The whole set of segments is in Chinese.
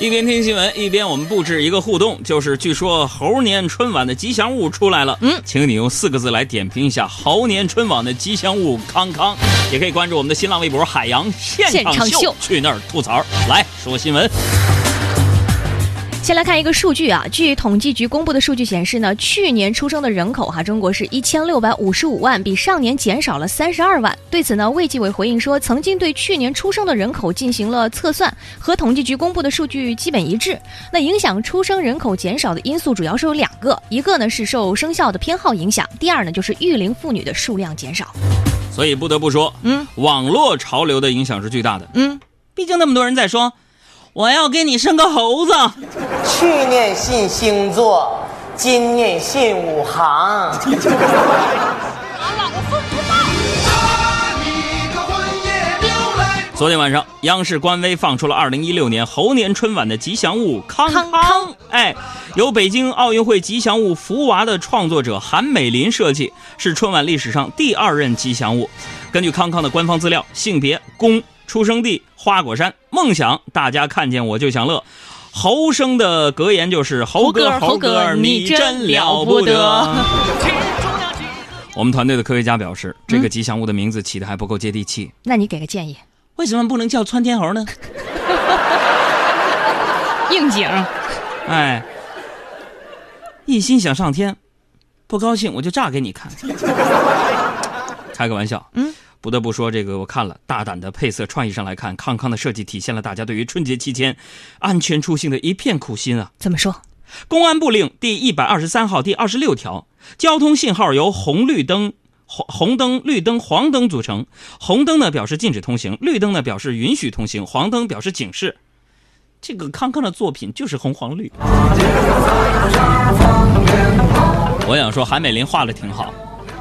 一边听新闻，一边我们布置一个互动，就是据说猴年春晚的吉祥物出来了，嗯，请你用四个字来点评一下猴年春晚的吉祥物康康，也可以关注我们的新浪微博“海洋现场秀”，去那儿吐槽。来说新闻。先来看一个数据啊，据统计局公布的数据显示呢，去年出生的人口哈，中国是一千六百五十五万，比上年减少了三十二万。对此呢，卫计委回应说，曾经对去年出生的人口进行了测算，和统计局公布的数据基本一致。那影响出生人口减少的因素主要是有两个，一个呢是受生肖的偏好影响，第二呢就是育龄妇女的数量减少。所以不得不说，嗯，网络潮流的影响是巨大的，嗯，毕竟那么多人在说。我要给你生个猴子。去年信星座，今年信五行。昨天晚上，央视官微放出了二零一六年猴年春晚的吉祥物康康。哎，由北京奥运会吉祥物福娃的创作者韩美林设计，是春晚历史上第二任吉祥物。根据康康的官方资料，性别公。出生地花果山，梦想大家看见我就想乐。猴生的格言就是猴哥猴哥你真了不得。我们团队的科学家表示，这个吉祥物的名字起的还不够接地气。那你给个建议，为什么不能叫窜天猴呢？应景。哎，一心想上天，不高兴我就炸给你看。开个玩笑。嗯。不得不说，这个我看了，大胆的配色创意上来看，康康的设计体现了大家对于春节期间安全出行的一片苦心啊！怎么说？公安部令第一百二十三号第二十六条，交通信号由红绿灯、红红灯、绿灯、黄灯组成。红灯呢表示禁止通行，绿灯呢表示允许通行，黄灯表示警示。这个康康的作品就是红黄绿。我想说，韩美林画的挺好。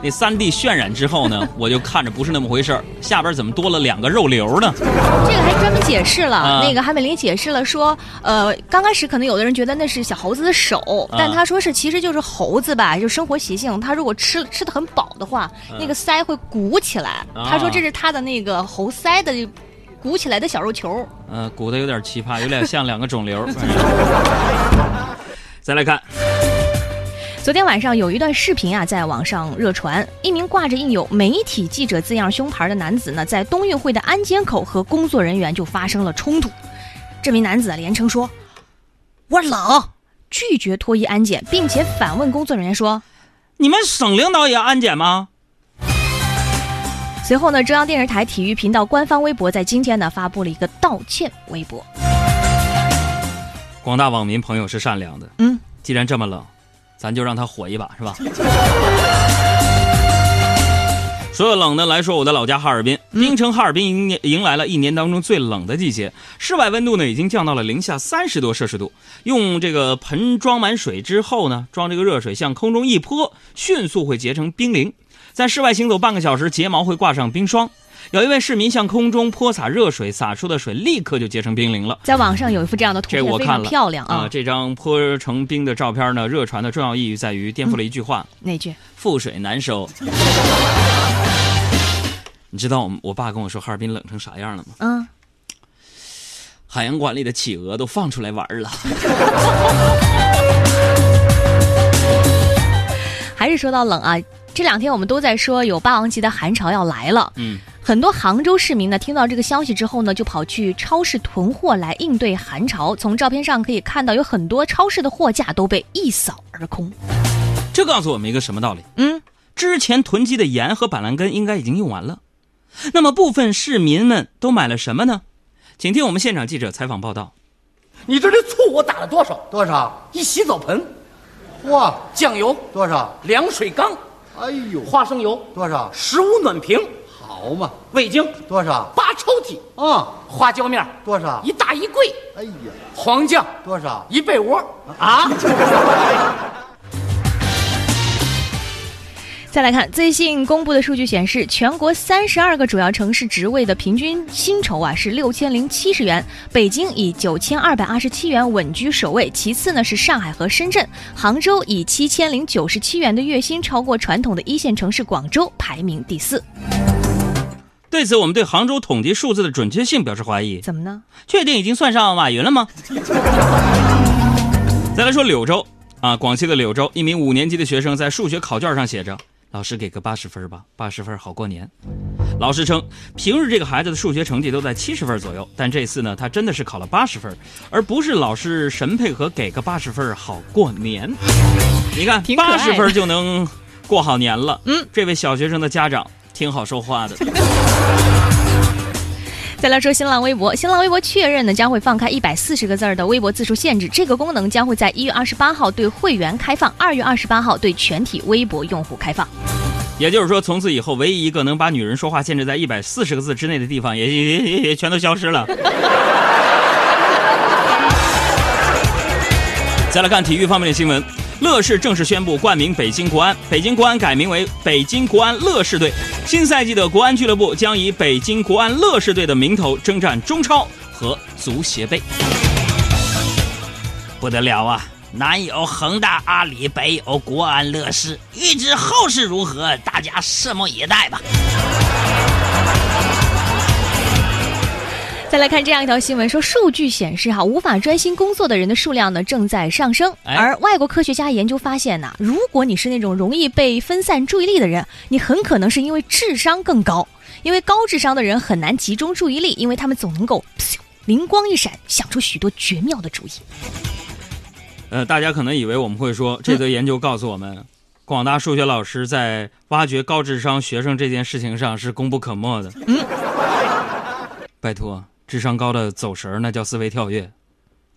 那三 D 渲染之后呢，我就看着不是那么回事儿，下边怎么多了两个肉瘤呢？这个还专门解释了，那个韩美林解释了说，呃，刚开始可能有的人觉得那是小猴子的手，但他说是其实就是猴子吧，就生活习性，他如果吃吃的很饱的话，那个腮会鼓起来，他说这是他的那个猴腮的鼓起来的小肉球。嗯，鼓的有点奇葩，有点像两个肿瘤。再来看。昨天晚上有一段视频啊，在网上热传。一名挂着印有“媒体记者”字样胸牌的男子呢，在冬运会的安检口和工作人员就发生了冲突。这名男子连称说：“我冷”，拒绝脱衣安检，并且反问工作人员说：“你们省领导也要安检吗？”随后呢，中央电视台体育频道官方微博在今天呢发布了一个道歉微博。广大网民朋友是善良的，嗯，既然这么冷。咱就让他火一把，是吧？所有冷的来说，我的老家哈尔滨，冰城哈尔滨迎迎来了一年当中最冷的季节，室外温度呢已经降到了零下三十多摄氏度。用这个盆装满水之后呢，装这个热水向空中一泼，迅速会结成冰凌，在室外行走半个小时，睫毛会挂上冰霜。有一位市民向空中泼洒热水，洒出的水立刻就结成冰凌了。在网上有一幅这样的图片，漂亮啊！这张泼成冰的照片呢，热传的重要意义在于颠覆了一句话：哪句？覆水难收。你知道我我爸跟我说哈尔滨冷成啥样了吗？嗯，海洋馆里的企鹅都放出来玩了。还是说到冷啊？这两天我们都在说有霸王级的寒潮要来了。嗯。很多杭州市民呢，听到这个消息之后呢，就跑去超市囤货来应对寒潮。从照片上可以看到，有很多超市的货架都被一扫而空。这告诉我们一个什么道理？嗯，之前囤积的盐和板蓝根应该已经用完了。那么部分市民们都买了什么呢？请听我们现场记者采访报道。你这里醋我打了多少？多少？一洗澡盆。哇，酱油多少？凉水缸。哎呦，花生油多少？十五暖瓶。好嘛，味精多少？八抽屉啊，花椒面多少？一大衣柜。哎呀，黄酱多少？一被窝啊。再来看最新公布的数据显示，全国三十二个主要城市职位的平均薪酬啊是六千零七十元，北京以九千二百二十七元稳居首位，其次呢是上海和深圳，杭州以七千零九十七元的月薪超过传统的一线城市广州，排名第四。对此，我们对杭州统计数字的准确性表示怀疑。怎么呢？确定已经算上马云了吗？再来说柳州啊，广西的柳州，一名五年级的学生在数学考卷上写着：“老师给个八十分吧，八十分好过年。”老师称，平日这个孩子的数学成绩都在七十分左右，但这次呢，他真的是考了八十分，而不是老师神配合给个八十分好过年。你看，八十分就能过好年了。嗯，这位小学生的家长。挺好说话的。再来说新浪微博，新浪微博确认呢将会放开一百四十个字的微博字数限制，这个功能将会在一月二十八号对会员开放，二月二十八号对全体微博用户开放。也就是说，从此以后，唯一一个能把女人说话限制在一百四十个字之内的地方，也也也也全都消失了。再来看体育方面的新闻。乐视正式宣布冠名北京国安，北京国安改名为北京国安乐视队。新赛季的国安俱乐部将以北京国安乐视队的名头征战中超和足协杯。不得了啊！南有恒大、阿里，北有国安乐视，欲知后事如何，大家拭目以待吧。再来看这样一条新闻，说数据显示哈，无法专心工作的人的数量呢正在上升。而外国科学家研究发现呢，如果你是那种容易被分散注意力的人，你很可能是因为智商更高。因为高智商的人很难集中注意力，因为他们总能够灵光一闪，想出许多绝妙的主意。呃，大家可能以为我们会说，这则研究告诉我们，广大数学老师在挖掘高智商学生这件事情上是功不可没的。嗯，拜托。智商高的走神儿，那叫思维跳跃；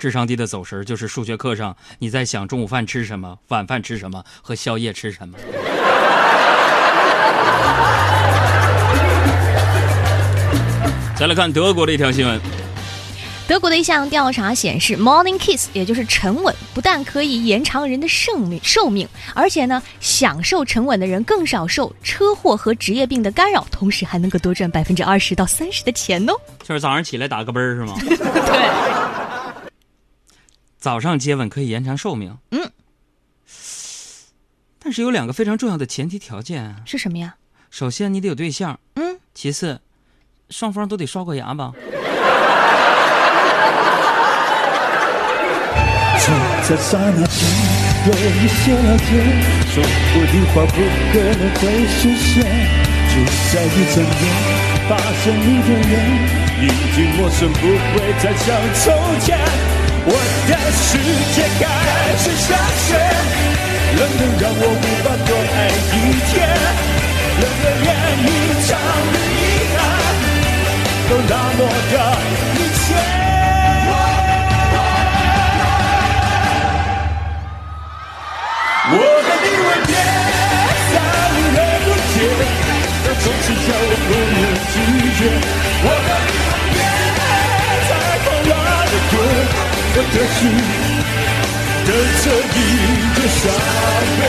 智商低的走神儿，就是数学课上你在想中午饭吃什么、晚饭吃什么和宵夜吃什么。再来看德国的一条新闻。德国的一项调查显示，Morning Kiss，也就是沉稳，不但可以延长人的生命寿命，而且呢，享受沉稳的人更少受车祸和职业病的干扰，同时还能够多赚百分之二十到三十的钱哦。就是早上起来打个啵儿是吗？对。早上接吻可以延长寿命。嗯。但是有两个非常重要的前提条件。是什么呀？首先你得有对象。嗯。其次，双方都得刷过牙吧。在刹那间，有一些了解，说过的话不可能会实现。就在一转眼，发现你的脸已经陌生，不会再像从前。我的世界开始下雪，冷得让我无法多爱一天，冷得连一场恋爱都那么的我和你吻别，在无人的街，那总是叫我不能拒绝。我和你吻别，在狂乱的歌，我的心等着一个伤悲。